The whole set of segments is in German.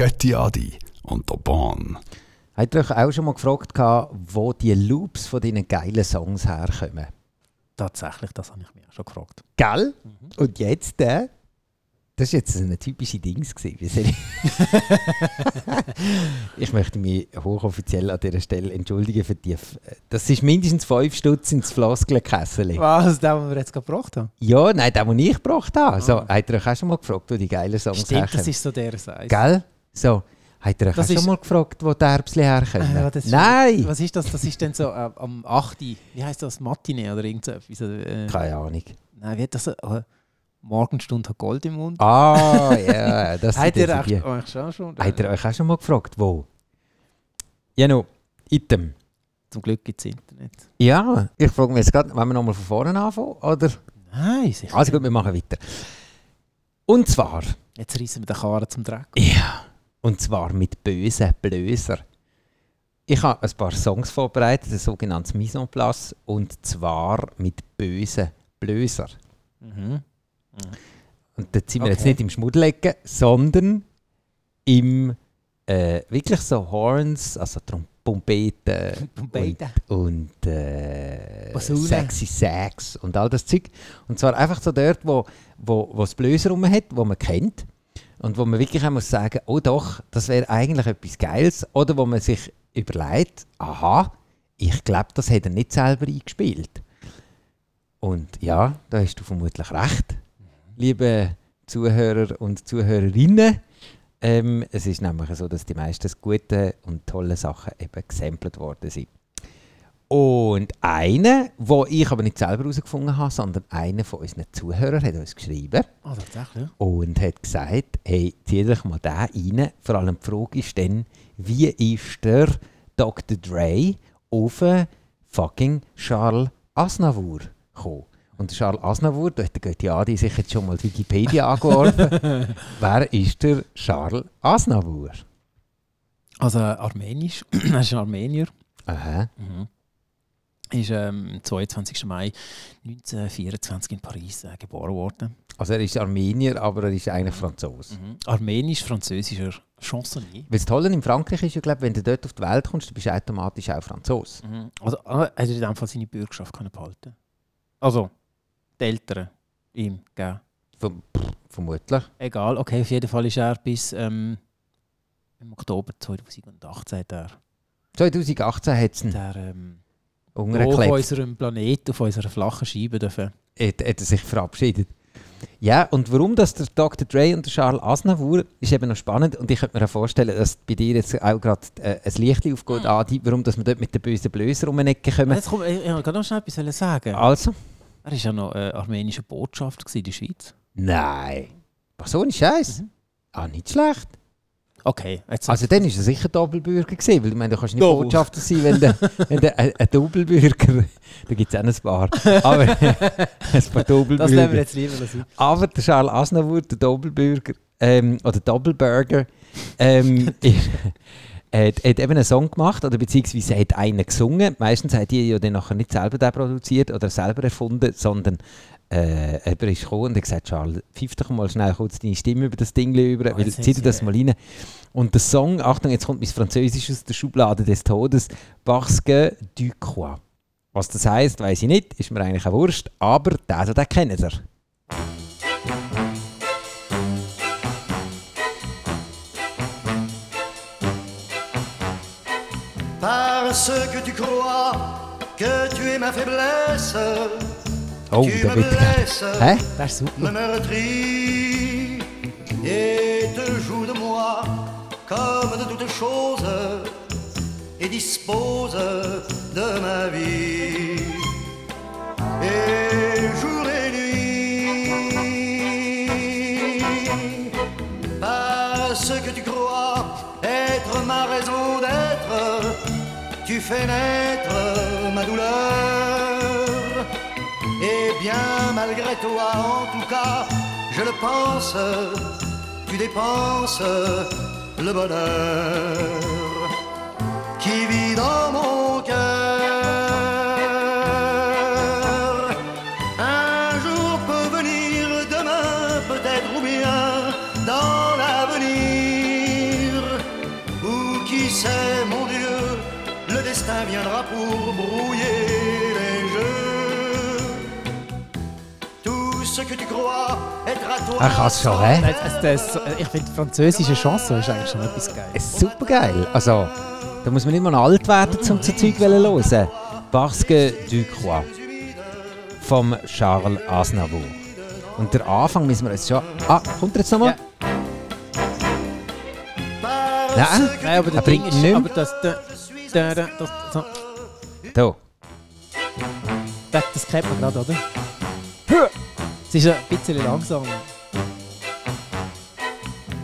Götti Adi und der Bahn. Ihr euch auch schon mal gefragt, wo die Loops von diesen geilen Songs herkommen? Tatsächlich, das habe ich mir schon gefragt. Gell? Und jetzt, äh, das war jetzt eine typische Dings. gewesen. Ich möchte mich hochoffiziell an dieser Stelle entschuldigen für die. F- Das ist mindestens 5 Stutz ins Floskelkessel. Was, der, den wir jetzt gebracht haben? Ja, nein, den, den ich gebracht habe. So, habt ihr euch auch schon mal gefragt, wo die geilen Songs Ah. Stimmt, herkommen? das ist so der Size. Gell? So, habt ihr euch Das schon ist- mal gefragt, wo die Erbsli herkommen? Ja, das ist- nein! Was ist das? Das ist dann so äh, am 8. Wie heißt das? Matinee oder irgend so etwas? Äh, Keine Ahnung. nein, wie hat das? Äh, Morgenstunde hat Gold im Mund. Ah, ja, das sind ihr oh, ich schon schon. Habt ihr euch auch schon mal gefragt, wo? Genau, Item. Zum Glück gibt es Internet. Ja, ich frage mich jetzt gerade, wollen wir nochmal von vorne anfangen? Oder? Nein, sicher. Also gut, wir machen weiter. Und zwar, Jetzt reissen wir den Karren zum Dreck. ja, und zwar mit bösen Blöser. Ich habe ein paar Songs vorbereitet, ein sogenanntes Mise en place, und zwar mit bösen Blöser. Mhm. Und da sind wir jetzt Okay. nicht im Schmuddelecken, sondern im äh, wirklich so Horns, also Trompeten Trompeten. und, und äh, sexy Sax und all das Zeug. Und zwar einfach so dort, wo, wo, wo das Blöser rum hat, wo man kennt und wo man wirklich auch muss sagen, oh doch, das wäre eigentlich etwas Geiles. Oder wo man sich überlegt, aha, ich glaube, das hat er nicht selber eingespielt. Und ja, da hast du vermutlich recht, liebe Zuhörer und Zuhörerinnen. Ähm, es ist nämlich so, dass die meisten gute und tolle Sachen eben gesampelt worden sind. Und einer, wo ich aber nicht selber herausgefunden habe, sondern einer von unseren Zuhörern hat uns geschrieben Ah, tatsächlich. und hat gesagt, hey, zieh dich mal den rein. Vor allem die Frage ist dann, wie ist der Dr. Dre auf fucking Charles Aznavour gekommen? Und Charles Aznavour, da hat der Götti sich jetzt schon mal Wikipedia angeworfen. Wer ist der Charles Aznavour? Also armenisch. er ist ein Armenier. Aha. Mhm. Ist ähm, am 22. Mai 1924 in Paris äh, geboren worden. Also er ist Armenier, aber er ist eigentlich Franzose. Mhm. Armenisch-französischer Chansonnier. Weil das Tolle in Frankreich ist ja, glaub, wenn du dort auf die Welt kommst, dann bist du automatisch auch Franzose. Mhm. Also äh, hat er in dem Fall seine Bürgerschaft können behalten Also, die Eltern ihm gegeben. Verm vermutlich. Egal, okay, auf jeden Fall ist er bis ähm, im Oktober 2018 hat er, 2018 hat es auf unserem Planeten, auf unserer flachen Scheibe dürfen. hat, hat er sich verabschiedet. Ja, und warum das der Dr. Dre und der Charles Aznavour ist eben noch spannend und ich könnte mir auch vorstellen, dass bei dir jetzt auch gerade äh, ein Licht aufgeht, Adi, warum dass wir dort mit den bösen Blößen um die Ecke kommen. Jetzt komm, ich, ich wollte noch schnell etwas wollen sagen. Also? Er war ja noch äh, armenischer Botschafter in der Schweiz. Nein. Was so ein Scheiß? Ah, nicht schlecht. Okay, Also dann war er sicher Doppelbürger gewesen, weil ich meine, du kannst nicht Double. Botschafter sein, wenn du, wenn du ein, ein Doppelbürger, da gibt es auch ein paar, aber ein paar das nehmen wir Doppelbürger. jetzt lieber sein. Aber der Charles Aznavour, der Doppelbürger, ähm, oder Doppelburger, ähm, hat, hat eben einen Song gemacht, oder beziehungsweise hat einen gesungen. Meistens hat die ja dann nachher nicht selber den produziert oder selber erfunden, sondern äh, jemand ist gekommen und hat gesagt, Charles, pfiff doch mal schnell kurz deine Stimme über das Ding über, Oh, weil zieh dir das mal rein. Und der Song, Achtung, jetzt kommt mein Französisch aus der Schublade des Todes, «Parce que du crois». Was das heisst, weiß ich nicht, ist mir eigentlich auch wurscht, aber den, den kennen ihr. Parce que tu crois que tu es ma faiblesse, Oh, tu me blesses, super. me meurtris et te joues de moi comme de toutes choses et dispose de ma vie. Et jour et nuit, parce que tu crois être ma raison d'être, tu fais naître ma douleur. Eh bien, malgré toi, en tout cas, je le pense, tu dépenses le bonheur qui vit dans mon cœur. Un jour peut venir, demain peut-être, ou bien dans l'avenir, ou qui sait, mon Dieu, le destin viendra pour brouiller les jeux. Ce que tu crois être à toi. Er kann es schon, hä? Ich finde, die französische Chanson ist eigentlich schon etwas geil. Es ist super geil. Also, da muss man nicht mal alt werden, um so Zeug zu hören. Parce que du crois. Vom Charles Aznavour. Und der Anfang müssen wir jetzt schon... Ah, kommt er jetzt nochmal? Nein, Nein, aber er bringt ist, nicht aber das, da, da, da, das, so, Da. das, das kennt man gerade, oder? Es ist ein bisschen langsam.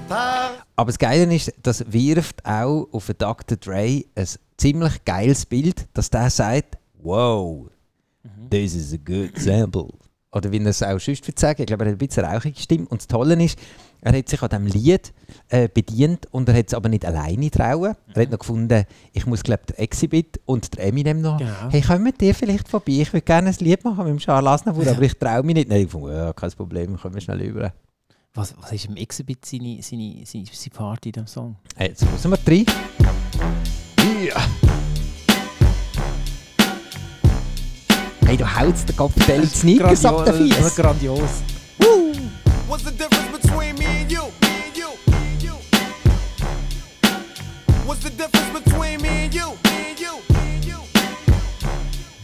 Aber das Geile ist, das wirft auch auf den Dr. Dre ein ziemlich geiles Bild, dass der sagt, wow, this is a good sample. Oder wie er es auch sonst würde sagen, ich glaube, er hat ein bisschen rauchige Stimme. Und das Tolle ist, er hat sich an diesem Lied äh, bedient und er hat es aber nicht alleine trauen. Er hat noch gefunden, ich muss glaube der Exhibit und der Eminem noch, Genau. hey, kommen dir vielleicht vorbei, ich würde gerne ein Lied machen mit dem Charles Aznavour, aber ich traue mich nicht. Nein, ich fand, ja, kein Problem, kommen wir schnell über. Was, was ist im Exhibit seine, seine, seine, seine Party in diesem Song? Hey, Jetzt müssen wir rein. Ja. Hey, du haust den Kopf den Sneakers ab den Grandios, Fies. Grandios. What's the difference between me and you? Me and you. Me and you. What's the difference between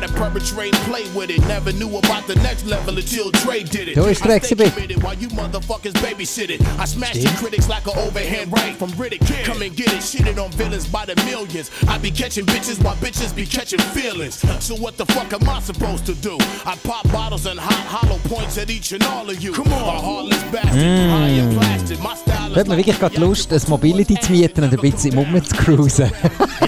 try to perpetrate and play with it. Never knew about the next level until Dre did it. So I stay committed while you motherfuckers babysit it. I smash your critics like an overhand right from Riddick. Come and get it, shitted on villains by the millions. I be catching bitches while bitches be catching feelings. So what the fuck am I supposed to do? I pop bottles and hot hollow points at each and all of you. Come on, a heartless bastard, high and plastic. My style Da hat man wirklich gerade Lust, ein Mobility zu mieten und ein bisschen im Umland zu cruisen.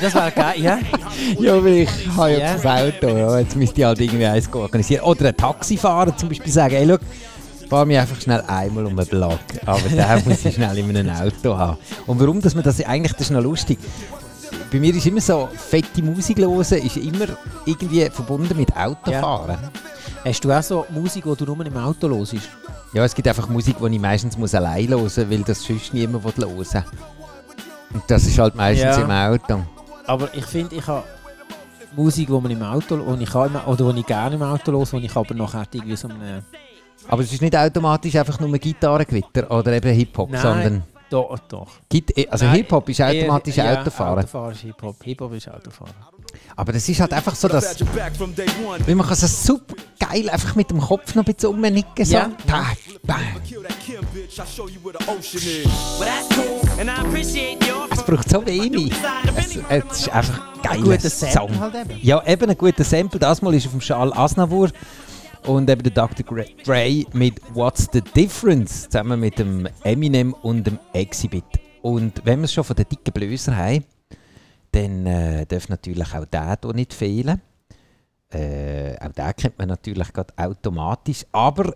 Das wäre geil, ja? ja, aber ich habe ja Ja. das Auto. Ja. Jetzt müsste ich halt irgendwie eins organisieren. Oder ein Taxifahrer zum Beispiel sagen, hey, schau, fahr mich einfach schnell einmal um den Block. Aber der muss ich schnell in einem Auto haben. Und warum, dass man das eigentlich, das ist noch lustig. Bei mir ist immer so, fette Musik hören ist immer irgendwie verbunden mit Autofahren. Hast du auch so Musik, die du nur im Auto hörst? Ja, es gibt einfach Musik, die ich meistens muss allein hören muss, weil das sonst niemand hören will. Und das ist halt meistens Ja. im Auto. Aber ich finde, ich habe Musik, die man im Auto wo ich kann, oder die ich gerne im Auto höre, die ich aber nachher irgendwie so eine... Aber es ist nicht automatisch einfach nur Gitarrengewitter oder eben Hip-Hop, sondern doch, doch. Also Hip-Hop ist eher- automatisch ja, Autofahren. Autofahren ist Hip-Hop. Hip-Hop ist Autofahren. Aber das ist halt einfach so, dass weil man kann so super geil einfach mit dem Kopf noch ein bisschen umnicken. So. Ja. Es braucht so wenig. Es, es ist einfach ein guter Song. halt eben. Ja, eben ein guter Sample. Das Mal ist auf dem Charles Aznavour und eben der Dr. Dre mit What's the Difference zusammen mit dem Eminem und dem Exhibit. Und wenn wir es schon von den dicken Blöser haben, dann äh, darf natürlich auch der hier nicht fehlen. Äh, auch den kennt man natürlich gerade automatisch. Aber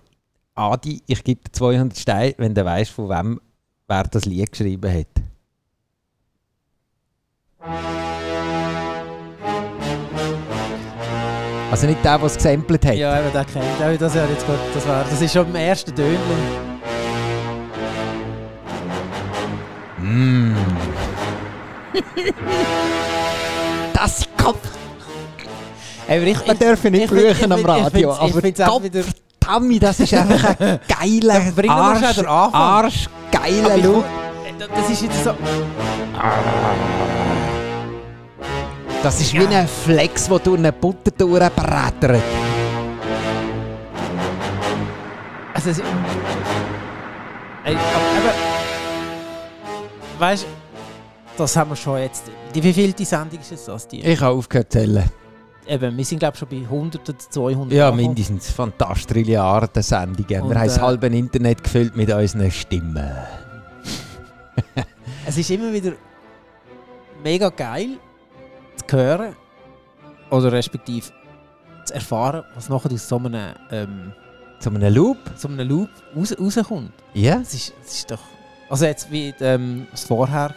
Adi, ich gebe dir 200 Steine, wenn du weißt, von wem wer das Lied geschrieben hat. Also nicht der, der es gesampelt hat. Ja, eben, den kennt ich. Das, wäre jetzt gut, das, wäre, das ist schon beim ersten Tönchen. Das Kopf, Ey, aber ich, Ich- dürfen nicht ich fluchen am ich ich Radio, ich aber find's auch wieder- Tommy, das ist einfach ein geiler, Ja, Arsch, Aber ich- Look. Das ist jetzt so. Das ist wie ein Flex, der durch eine Butter durchbrettert. Also, es, Ey, aber, aber weißt du, das haben wir schon jetzt. Die wievielte Sendung ist jetzt das? Die? Ich habe aufgehört zu zählen. Eben, wir sind glaube ich schon bei 100 oder 200. Ja, mindestens fantastisch Trilliarden Sendungen. Und, Wir haben das äh, halbe Internet gefüllt mit unseren Stimmen. Es ist immer wieder mega geil zu hören oder respektive zu erfahren, was nachher aus so einem, ähm, Zu einem Loop? so einem Loop raus, rauskommt. Ja. Es ist, es ist doch. Also jetzt wie ähm, das vorher,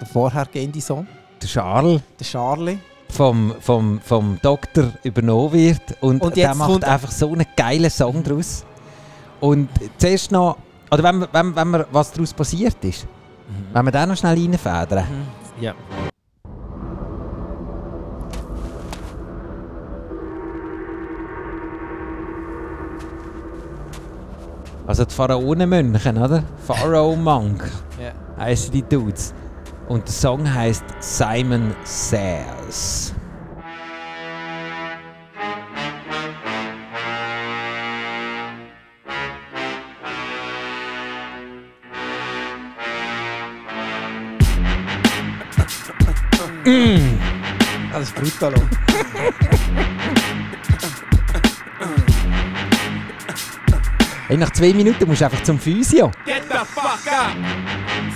der vorhergehende Song, Der Charles der Charlie. vom, vom, vom Doktor übernommen wird. Und, Und der macht einfach so einen geilen Song daraus. Und zuerst noch, oder wenn, wir- wenn, wenn wir, was daraus passiert ist, wenn wir den noch schnell reinfedern. Ja. Also die Pharaonenmönche, oder? Pharaoh Monk Ja. heißen die Dudes. Und der Song heißt Simon Says. Das ist brutal. Hey, nach zwei Minuten musst du einfach zum Physio. Get the fuck up.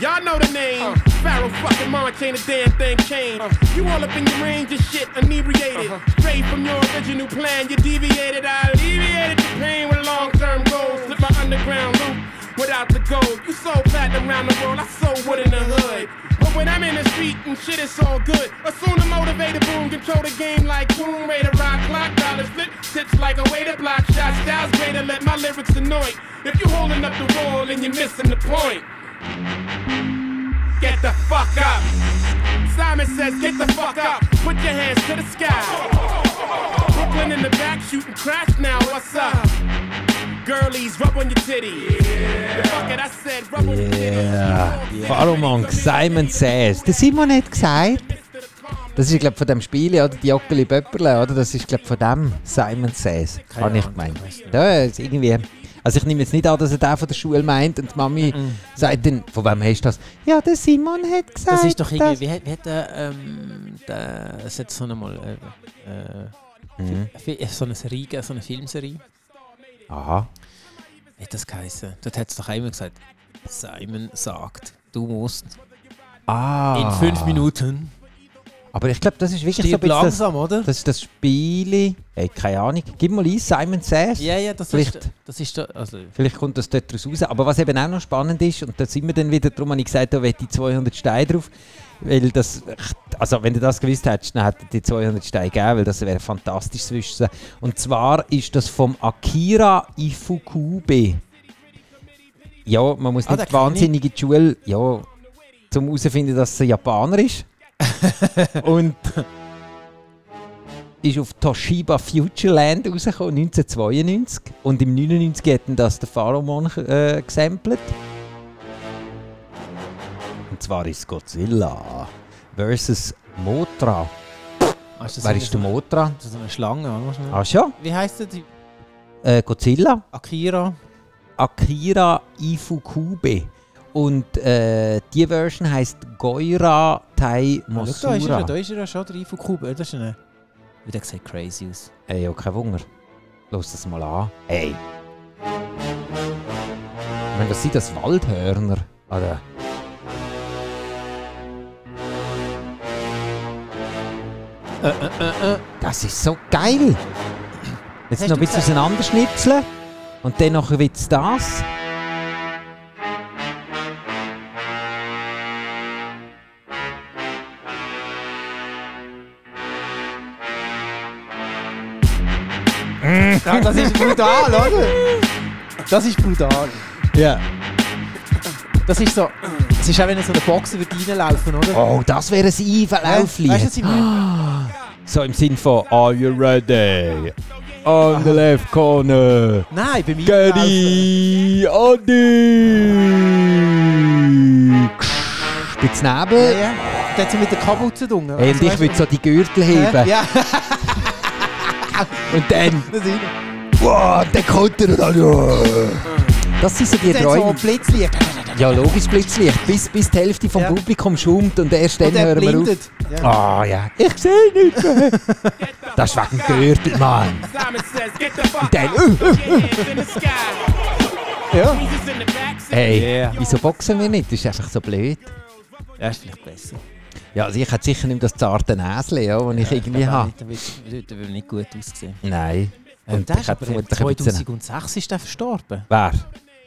Y'all know the name. Uh-huh. Pharaoh fucking March ain't a damn thing changed. Uh-huh. You all up in your range of shit, inebriated. Uh-huh. Straight from your original plan, you deviated. I alleviated the pain with long term goals. Slip my underground loop without the gold. You sold platinum around the world, I sold wood in the hood. But when I'm in the street and shit, it's all good. Assume the motivated boom, control the game like Tomb Raider, rock clock, dollars flip, tips like a way to block shots. Styles greater, let my lyrics annoy. If you holding up the wall and you're missing the point. Get the fuck up. Simon says, get the fuck up. Put your hands to the sky. Brooklyn in the back shooting crash now. What's up? Girlies, rub on your titty. The fuck it, I said, rub on your titty. Yeah. Pharaoh Monk, Simon Says. Der Simon hat gesagt, das ist glaube von dem Spiel, oder? Die Joggeli Böpperle, oder? Das ist glaube von dem Simon Says. Habe ich gemeint. nicht. Ja, ist irgendwie. Also ich nehme jetzt nicht an, dass er den von der Schule meint und die Mami sagt dann, von wem hast du das? Ja, der Simon hat gesagt. Das ist doch irgendwie, wie, hat- wie hat der, ähm, der, es hat so einmal, äh, Mhm. äh, so eine Serie, so eine Filmserie, Aha. wie hat das geheißen? Dort hat es doch immer gesagt, Simon sagt, du musst Ah. in fünf Minuten, Aber ich glaube, das ist wirklich so ein stirb bisschen das, langsam, oder? das, ist das Spiel. Hey, keine Ahnung. Gib mal ein, Simon Says. ja, ja, das Vielleicht- ist, das ist, da- also, Vielleicht kommt das dort raus. Aber was eben auch noch spannend ist, und da sind wir dann wieder, darum habe ich gesagt, da wette ich 200 Steine drauf. Weil das, also wenn du das gewusst hättest, dann hätte die 200 Steine gegeben, weil das wäre fantastisch zu wissen. Und zwar ist das vom Akira Ifukube. Ja, man muss Ah, nicht wahnsinnig in die Schule, ja, zum herausfinden, dass es ein Japaner ist. und ist auf Toshiba Futureland rausgekommen, 1992. Und im 99 hat das der Pharaoh äh, gesampelt. Und zwar ist Godzilla versus Motra. Ah, ist Wer ist der Motra? Das ist eine Schlange, oder? Ah schon? Wie heißt der? Die Äh, Godzilla? Akira? Akira Ifukube. Und äh, die Version heißt Goira Tai Ah, schau, da ist er, Mosura. da ist er schon, der Ifu Kube. Das ist eine... Wie der sieht crazy aus. Ey, ja, kein Wunder. Los das mal an. Hey. Ich meine, das sind das Waldhörner. Oder? Äh, äh, äh, äh. Das ist so geil. Jetzt Hast noch ein bisschen auseinanderschnipseln. Und dann noch wird's das. Ja, das ist brutal, oder? Das ist brutal. Ja. Das ist so. Es ist auch, wenn so eine Boxer wird reinlaufen, oder? Oh, das wäre ein Weißt du, was ich meine? So im Sinn von Are you ready? On the left corner. Nein, bei mir. Gedi Adi. Ja, Nebel. ja. Und dann so mit der Kapuze dunkel. Hey, und ich würde so die Gürtel heben. Ja, Und dann, das wow, der kommt er und dann, ja. Das sind so die Dann so Träume. Blitzlicht. Ja, logisch Blitzlicht. Bis, bis die Hälfte vom Ja. Publikum schummt und erst dann Und hören wir auf. blindet. Ja. Ah ja, ich sehe nichts mehr. Das ist wegen dem Gürtel, Mann. Fuck Dann, in the sky. Ja. Jesus in the back. Hey, Yeah. wieso boxen wir nicht? Das ist einfach so blöd. Ja, ist vielleicht besser. Ja, also ich hätte sicher nicht das zarte Näschen, ja, das ich irgendwie habe. Da wird da wird nicht gut aussehen. Nein. Und Und der ich hätte aber vermutlich ein bisschen... 2006 ist der verstorben. Wer?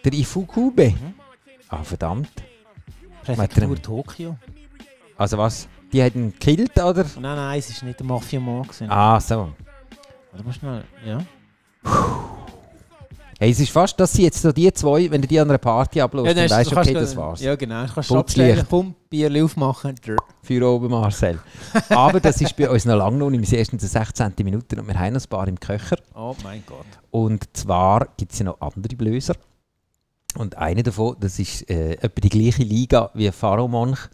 Der Ifukube? Ah, verdammt. Präfektur Tokio. Also was? Die haben ihn gekillt, oder? Nein, nein, es war nicht der Mafia-Mann. Ah, so. Warte mal schnell. Ja. Hey, es ist fast, dass sie jetzt so die zwei, wenn du die an einer Party ablöst, Ja, dann ist- weißt du, okay, das war's. Ja, genau. Du kannst abstellen, komm, Bier aufmachen. Für oben Marcel. Aber das ist bei uns noch lange noch nicht. Wir sind erst in der 16. Minute und wir haben noch ein paar im Köcher. Oh mein Gott. Und zwar gibt es ja noch andere Blöser. Und einer davon, das ist äh, etwa die gleiche Liga wie Pharao Monch.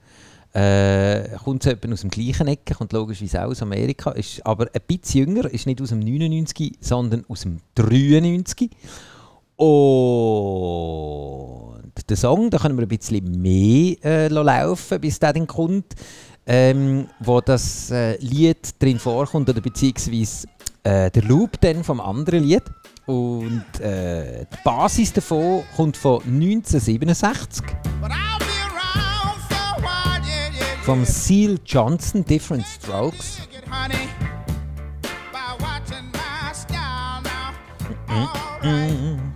Äh, kommt so aus dem gleichen Ecke, kommt logischerweise auch aus Amerika, ist aber ein bisschen jünger, ist nicht aus dem 99, sondern aus dem 93. Und der Song, da können wir ein bisschen mehr äh, laufen, bis der dann kommt, ähm, wo das äh, Lied drin vorkommt, oder beziehungsweise äh, der Loop dann vom anderen Lied. Und äh, die Basis davon kommt von 1967 But vom Seal Johnson, Different Strokes.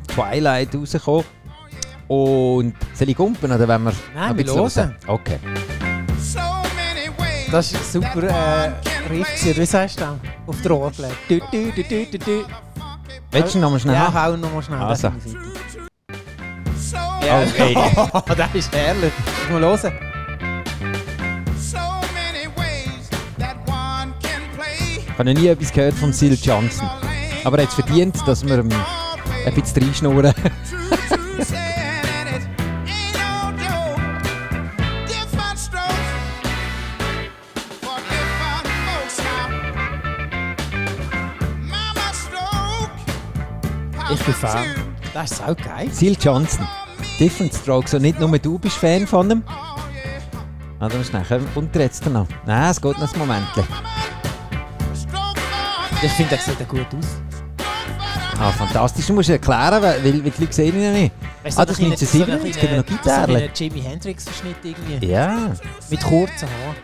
Twilight rausgekommen. Und soll ich kumpen oder wenn wir Nein, ein bisschen hören. Okay. Das ist super äh, Riff. gewesen. Wie sagst du das? Auf der Orgel. Du, du, du, du, du. Willst du noch mal schnell Ja, hau noch mal schnell. Also. Ja. Okay. Das ist herrlich. Mal hören. Ich habe noch nie etwas gehört von Seal Johnson. Aber er hat es verdient, dass wir ihm ein bisschen reinschnurren. Ich bin Fan. Das ist auch geil. Seal Johnson, Different Strokes. Und nicht nur du bist Fan von ihm. Oh. Ah, da musst du nachher unter jetzt noch. Nein, es geht noch ein Moment. Ich finde, er sieht auch gut aus. Ah, fantastisch. Du musst erklären, weil, weil die Leute sehen ihn ja nicht. Weißt du, Ah, das ein 1997 kleiner- hat er noch so ein Gitarre. Jimi Hendrix-Verschnitt irgendwie. Ja, Mit kurzen Haaren.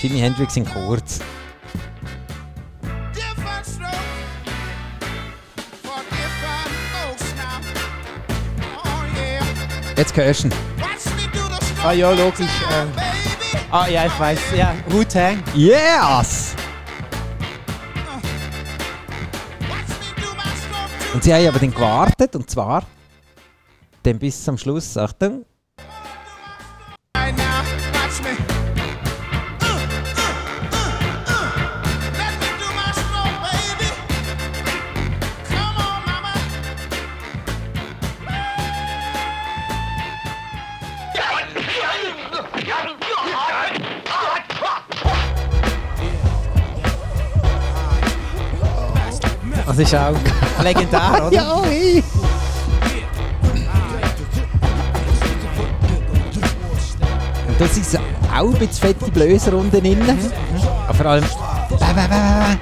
Jimi Hendrix in kurz. Oh. Jetzt hörst du ihn. Ah ja, logisch. Ähm. Ah ja, ich weiß. Ja, Wu-Tang. Yes! Und sie haben aber dann gewartet, und zwar dann bis zum Schluss. Achtung. Das ist auch legendär, oder? Ja, hey! Und das ist auch ein bisschen fette Blöser unten drin. Aber vor allem. Bäh, bäh, bäh, bäh.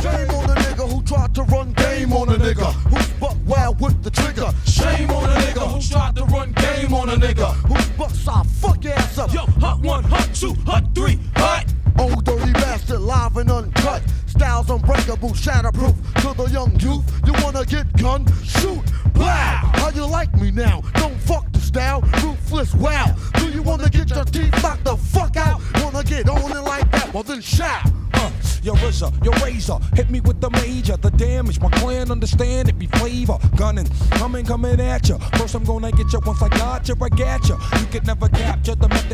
Shame on a nigga who tried to run game on a nigga who's buck wild with the trigger. Shame on a nigga who tried to run game on a nigga who's buck side fuck ass up. Yo, hot one, hot two, hot. Unbreakable, shatterproof. To the young youth, you wanna get gun? Shoot, blow. How you like me now? Don't fuck the style, ruthless. Wow. Do you wanna get your teeth knocked the fuck out? Wanna get on it like that? Well then shout. Your RZA, your razor. Hit me with the major, the damage. My clan understand it be flavor. Gunning, coming, coming at ya. First I'm gonna get ya. Once I got ya, I got ya. You could never capture the method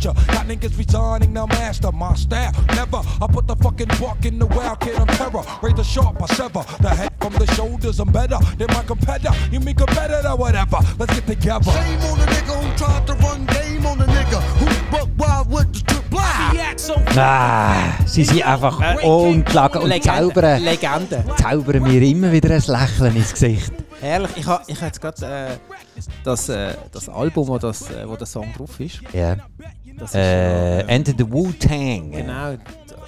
rapture. Got niggas resigning, now master my staff. Never, I put the fucking buck in the wild kid of terror. Razor sharp, I sever the head from the shoulders. I'm better than my competitor. You mean competitor, whatever. Let's get together. Shame on the nigga who tried to run game on the nigga who buck wild with the blind. Ah, sie sind einfach ungeschlagen und zaubern, Legende. zaubern mir immer wieder ein Lächeln ins Gesicht. Herrlich. Ich habe ich ha jetzt gerade äh, das, äh, das Album, wo, das, äh, wo der Song drauf ist. Ja. Das Äh, ja, Enter the Wu-Tang. genau.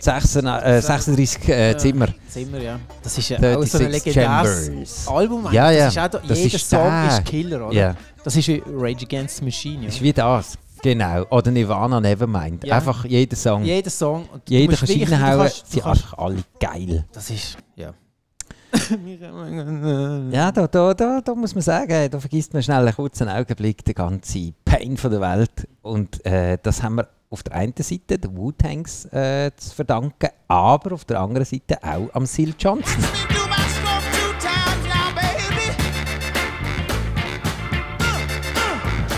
36, äh, 36 äh, Zimmer. Zimmer, ja. Das ist ja auch so ein 36 legendäres Chambers. Album. Ja, ja. Das ist auch, da- Das jeder ist Song der. ist Killer, oder? Ja. Das ist wie Rage Against the Machine. Ja. Ist wie das. Genau. Oder Nirvana Nevermind. Ja. Einfach jeder Song. Jeder Song. Und Jeder kann reinhauen. Sie sind einfach alle geil. Das ist, ja. Da, da, da, da muss man sagen, da vergisst man schnell einen kurzen Augenblick den ganzen Pain von der Welt. Und äh, das haben wir auf der einen Seite den Wu-Tangs äh, zu verdanken, aber auf der anderen Seite auch am Sil Johnson.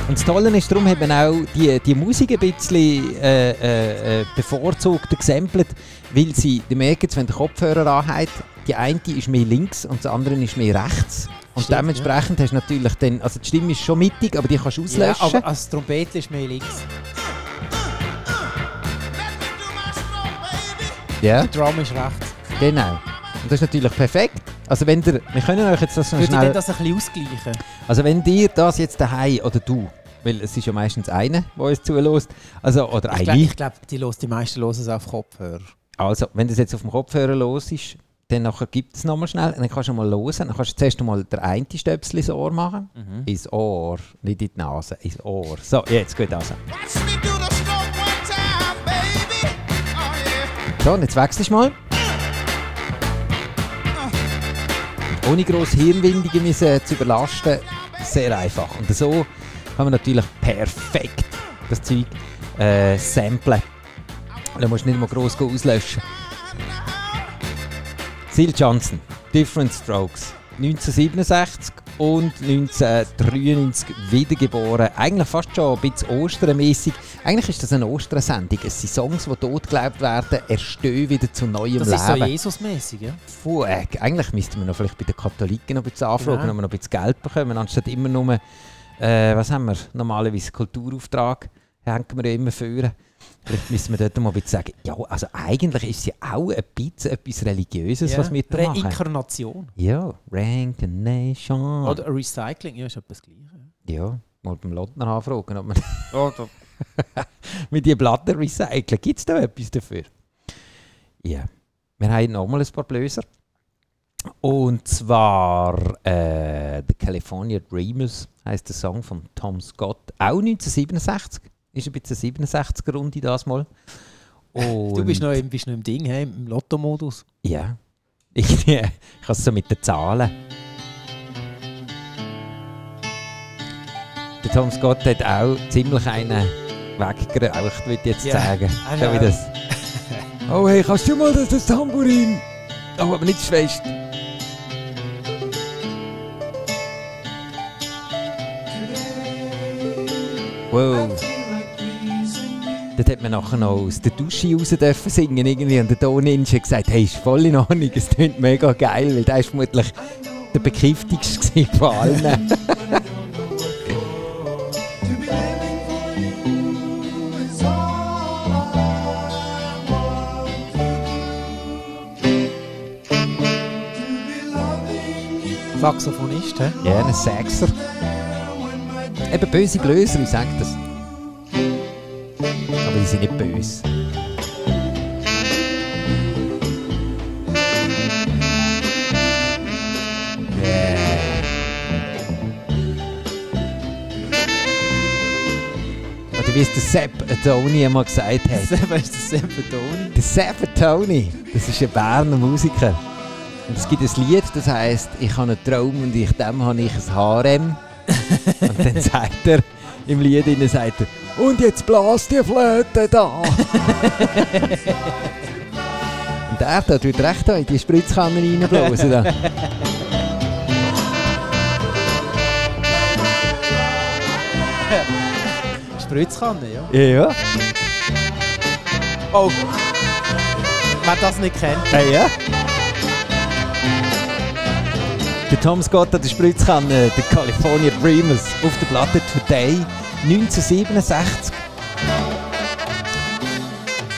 Und das Tolle ist, darum haben auch die, die Musik ein bisschen äh, äh, äh, bevorzugt gesampelt, weil sie, die merken, wenn der Kopfhörer anhat, die eine ist mehr links und die andere ist mehr rechts. Und Stimmt, dementsprechend hast du natürlich dann, also die Stimme ist schon mittig, aber die kannst du Ja, auslöschen. aber als Trompete ist mehr links. Ja, Der Drum ist rechts. genau. Und das ist natürlich perfekt. Also wenn ihr, wir können euch jetzt das noch Würde ich schnell... dann das ein bisschen ausgleichen? Also wenn dir das jetzt daheim oder du, weil es ist ja meistens einer, der uns zulässt, also oder Ich eine, glaube, glaub, die, los, die meisten hören es auf Kopfhörer. also wenn das jetzt auf dem Kopfhörer los ist, dann nachher gibt es nochmal schnell, dann kannst du mal hören, dann kannst du zuerst mal der eine Stöpsel ins Ohr machen, ins Ohr, nicht in die Nase, ins Ohr. So, jetzt geht also. So, und jetzt wechselst du mal. Ohne gross Hirnwindungen müssen zu überlasten, sehr einfach. Und so kann man natürlich perfekt das Zeug äh, samplen. Da musst du nicht mal gross auslöschen. Sil Johnson, Different Strokes, 1967 und 1993 wiedergeboren. Eigentlich fast schon ein bisschen Osternmäßig. Eigentlich ist das eine Ostersendung. Es sind Songs, die tot geglaubt werden, erstehen wieder zu neuem Das ist so Leben. Jesus-mäßig, ja? Puh, äh, eigentlich müssten wir noch vielleicht bei den Katholiken noch ein bisschen anfragen, Genau. ob wir noch ein bisschen Geld bekommen, anstatt immer nur, äh, was haben wir, normalerweise Kulturauftrag, hängen wir ja immer führen. Vielleicht müssen wir dort mal ein bisschen sagen, ja, also eigentlich ist es ja auch ein bisschen etwas Religiöses, ja. was wir da machen. Reinkarnation. Ja, Reincarnation. Oder Recycling, ja, ist etwas Gleiches. ja, mal beim Lottner anfragen, ob man mit den Blattern recyceln. Gibt es da etwas dafür? Ja. Wir haben nochmal ein paar Blöser. Und zwar äh, The California Dreamers heißt der Song von Tom Scott. Auch 1967. Ist ein bisschen eine 67er-Runde das mal. Und Du bist noch, im, bist noch im Ding, hey, im Lotto-Modus. Ja. Irgendwie, ich habe es so mit den Zahlen. Der Tom Scott hat auch ziemlich einen weggeraucht, würde ich jetzt Ja. sagen. Ah, So ja. wie das. Oh hey, kannst du mal das, das Tambourin? Oh, aber nicht zu fest. Wow. Dort hat man nachher noch aus der Dusche raus dürfen singen irgendwie und der Toninja hat gesagt, hey, ist voll in Ordnung, es klingt mega geil, weil der ist vermutlich der bekiftigste gewesen von allen. Saxophonist, hä? ja, ein Sechser. Eben böse Blöser, ich sag das. Die sind nicht böse. Wie es der Sepp Tony einmal gesagt hat. Wer ist der Seppetoni? Der Sepp Tony, das ist ein Berner Musiker. Und es gibt ein Lied, das heißt, ich habe einen Traum und ich dem habe ich ein Harem. und dann sagt er, Im Lied innen sagt er, und jetzt blas die Flöte da. und er da tut recht da in die Spritzkanne reinblasen. Da. Spritzkanne, ja. Ja. Oh. Wer das nicht kennt. Hey, ja. Der Tom Scott hat die Spritzkanne, der California Dreamers, auf der Platte Today 1967.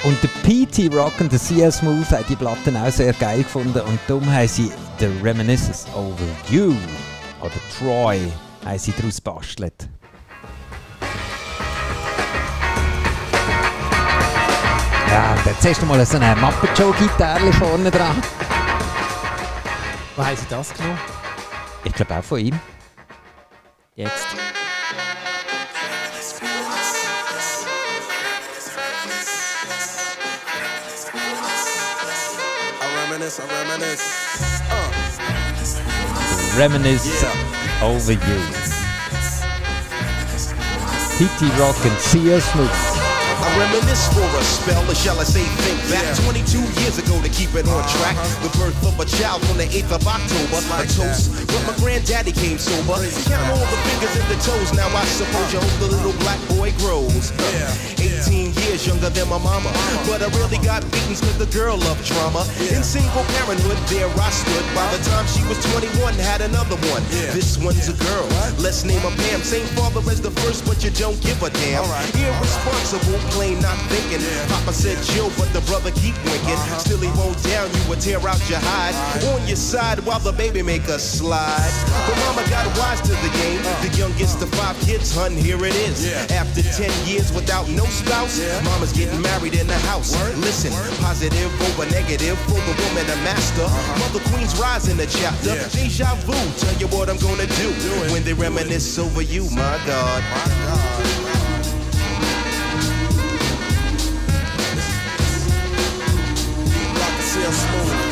Und der P.T. Rock und der C.L. Smooth haben die Platten auch sehr geil gefunden und darum haben sie The Reminiscence Over You oder Troy haben sie daraus bastelt. Ja, und jetzt hast du mal so eine Muppet Show Gitarre vorne dran. Wo haben sie das genommen? Ich glaube auch von ihm. Jetzt. I reminisce, I reminisce. Uh. Reminisce over you. P.T. Rock and C.S. Smooth. I reminisce for a spell, or shall I say think back 22 years ago keep it on track. The birth of a child on the 8th of October. A toast, but my granddaddy came sober. Count all the fingers and the toes, now I suppose you hope the little black boy grows. 18 years younger than my mama. But I really got beatings cause the girl loved drama. In single parenthood, there I stood. By the time she was 21, had another one. This one's a girl. Let's name her Pam. Same father as the first, but you don't give a damn. Irresponsible, plain not thinking. Papa said chill, but the brother keep winking. Still he won't down you or tear out your hide. On your side while the baby make a slide. But mama got wise to the game. The youngest of five kids, hun, here it is. After 10 years without no spouse, mama's getting married in the house. Listen, positive over negative for the woman a master. Mother Queen's rise in the chapter. Deja vu, tell you what I'm gonna do when they reminisce over you, my God. real smooth.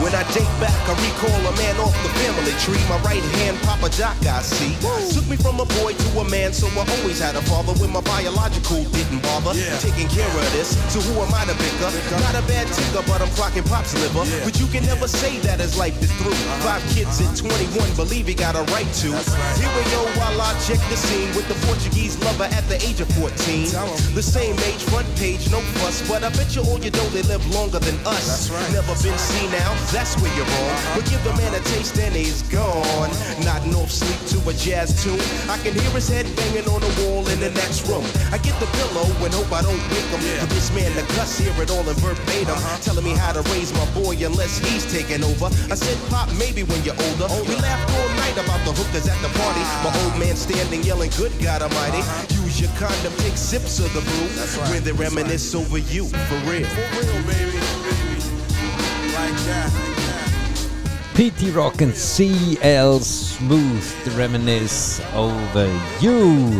When I date back, I recall a man off the family tree. My right hand, Papa Doc, I see. Took me from a boy to a man, so I always had a father when my biological didn't bother. Taking care of this, so who am I to pick bicker? Not a bad tinker, but I'm clocking pop's liver. But you can never say that his life is through. Five kids at 21, believe he got a right to. Here we go while I check the scene with the Portuguese lover at the age of 14. The same age, front page, no fuss, but I bet you all you know they live longer than us. Never been seen now, that's where you're wrong. But give the man a taste and he's gone. Nodding off sleep to a jazz tune. I can hear his head banging on the wall in the next room. I get the pillow and hope I don't wake him. For this man the cuss, hear it all in verbatim. Uh-huh. Telling me how to raise my boy unless he's taking over. I said, Pop, maybe when you're older. We laughed all night about the hookers at the party. Ah. My old man standing yelling, Good God Almighty. Uh-huh. Use your condom, take sips of the brew. When they reminisce over you, for real. For real, baby. P.T. Rock and C.L. Smooth, Reminisce Over You.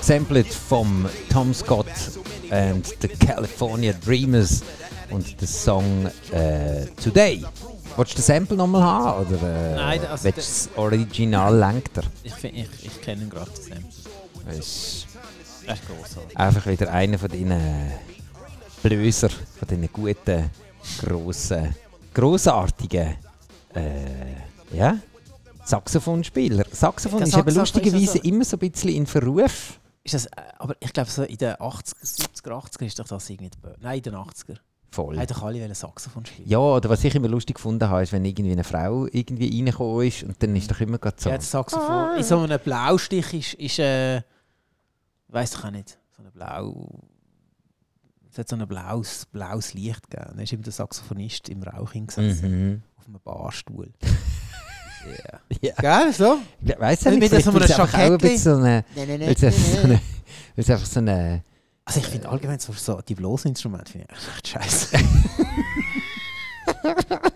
Sampled vom Tom Scott and the California Dreamers und der Song äh, Today. Willst du den Sample nochmal haben? Oder äh, Nein, also willst du das Original lenkt er? Ich, find- ich, ich kenne gerade. das Sample. Das ist Das ist grossartig. einfach wieder einer von diesen Blöser, von diesen guten, grossen, grossartigen äh, ja, Saxophonspieler. Saxophon ist eben Saxophon lustigerweise ist also- immer so ein bisschen in Verruf. Ist das, äh, aber ich glaube, so in den 80er, 70er, 80er ist doch das irgendwie. Nein, in den 80er. Voll. Hätten doch alle wollen Saxophon spielen. Ja, oder was ich immer lustig gefunden habe, ist, wenn irgendwie eine Frau irgendwie reingekommen ist und dann ist doch immer gerade so. Ja, das Saxophon. In so einem Blaustich ist, ist äh, weiß doch auch nicht, so ein Blau. Es hat so ein blaues, blaues Licht gegeben. Dann ist eben der Saxophonist im Rauch hingesessen. Mhm. Auf einem Barstuhl. Ja. Ja. Gell, so? Weißt du Mit nicht, so vielleicht einem bisschen so eine... Nein, nein, Weil es einfach so eine... Weil es einfach so eine... Also ich finde allgemein so, so die bloßen Instrumente finde ich echt scheiße.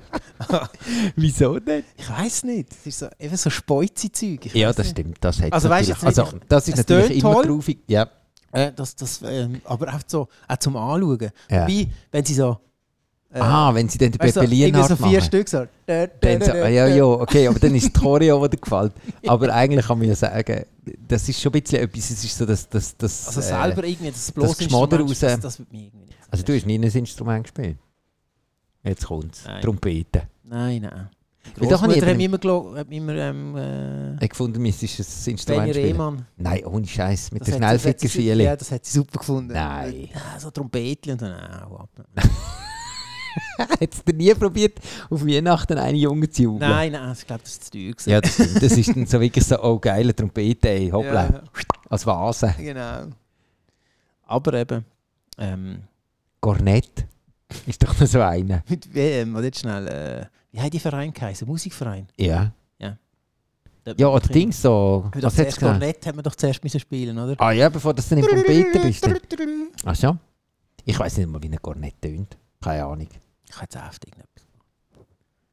Wieso nicht? ich weiß nicht. Es ist so, eben so Speuzi-Zeug. Ich Ja, weiss das nicht. stimmt. Das hat Also nicht, also, das ist es natürlich immer toll. groovig. Ja. Äh, das, das, ähm, aber auch, so, auch zum Anschauen. Ja. Wobei, wenn sie so Äh, ah, wenn sie dann den Pepe Lienhardt so vier machen. Stück so. Dann so, ah, ja, ja, okay, aber dann ist die Choreo, die dir gefällt. Aber eigentlich kann man ja sagen, das ist schon ein bisschen etwas, es ist so, dass das, das, Also äh, selber irgendwie das bloß Geschmader raus- das, das wird mir irgendwie nicht so Also du hast nie ein Instrument gespielt? Jetzt kommt es, Nein. Trompete. Nein, nein. Großmutter hat mir immer, gelo- hat mir immer ähm, äh, Ich gefunden, es ist ein Benny Instrument spielen. Rehmann. Nein, ohne Scheiß, mit der hat- das hat sie-. Ja, das hat sie super gefunden. Nein. Ja, so Trompetchen und dann, ah, hau ab. Hättest du nie probiert, auf Weihnachten eine Junge zu jubeln? Nein, nein, ich glaube, das ist zu teuer. gewesen. Ja, das stimmt. Das ist dann so wirklich so, oh geile Trompete, ey, hoppla, Ja, als Vase. genau. Aber eben, ähm, Kornett ist doch noch so einer. mit WM, warte jetzt schnell, äh, wie hat die Verein geheißen? Musikverein? Ja. Ja, wir oder Dings so. immer- Was das hat's? Kornett haben wir doch zuerst müssen spielen, oder? Ah ja, bevor das dann im Trompete bist. Dann. Ach so. Ich weiß nicht mal, wie ein Kornett tönt. Keine Ahnung. Ich habe jetzt einfach irgendetwas.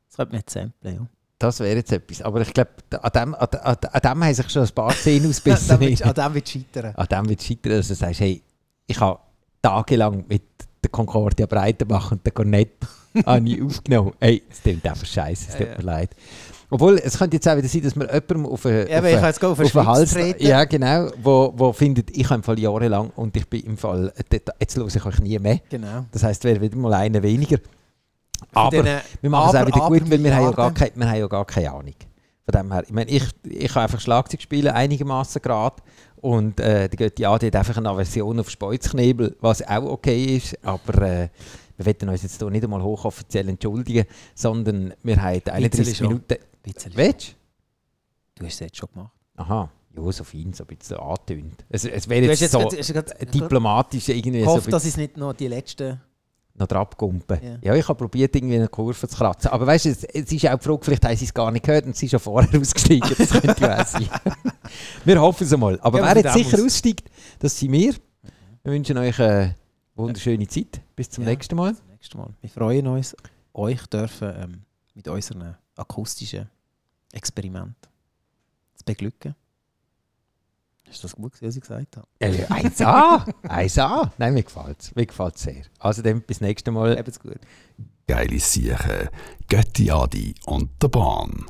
Das könnte man jetzt samplen, ja. Das wäre jetzt etwas. Aber ich glaube, an dem, an, an, an dem haben sich schon ein paar Szenen An ausbissen. dem wird- an dem wird scheitern. an dem wird es scheitern, dass du sagst, hey, ich habe tagelang mit der Concordia Breitenbach und der Cornett habe ich aufgenommen. Hey, es klingt einfach scheiße, es tut mir leid. Obwohl, es könnte jetzt auch wieder sein, dass man jemandem auf einen Ja, aber auf auf Schweiz Hals treten. Ja, genau, wo, wo findet, ich habe im Fall jahrelang und ich bin im Fall, jetzt höre ich euch nie mehr. Genau. Das heisst, wäre wieder mal einer weniger. Aber wir machen es auch Aber- wieder gut, weil wir haben, ja gar keine, wir haben ja gar keine Ahnung. Von dem her, ich meine, ich, ich kann einfach Schlagzeug spielen, einigermaßen gerade. Und äh, die Götti Adi hat einfach eine Aversion auf Speuzknebel, was auch okay ist. Aber äh, wir wollen uns jetzt hier nicht einmal hochoffiziell entschuldigen, sondern wir haben 31 schon. Minuten. Bisschen. Willst Du hast es jetzt schon gemacht. du? Aha, ja, so fein, so ein bisschen angetönt. Es, es wäre Du jetzt, jetzt so grad- du grad- diplomatisch irgendwie Ich so hoffe, dass es nicht noch die letzten... noch drauf gumpen. Ja. Ich habe probiert, irgendwie eine Kurve zu kratzen. Aber weißt du, es, es ist auch die Frage, vielleicht haben sie es gar nicht gehört und sie sind schon vorher ausgestiegen. Das könnte ja sein. wir hoffen es einmal. Aber Ja, wer jetzt sicher aus. aussteigt, das sind wir. Wir wünschen euch eine wunderschöne Zeit. Bis zum Ja. nächsten Mal. Das nächste Mal. Wir freuen uns, euch dürfen ähm, mit unseren akustischen Experimenten zu beglücken. Ist das gut, was ich gesagt habe? Äh, 1A! 1A! Nein, mir gefällt es. Mir gefällt sehr. Also dann bis nächstes Mal. Habt's gut. Geile Siechen, Götti Adi und der Bahn.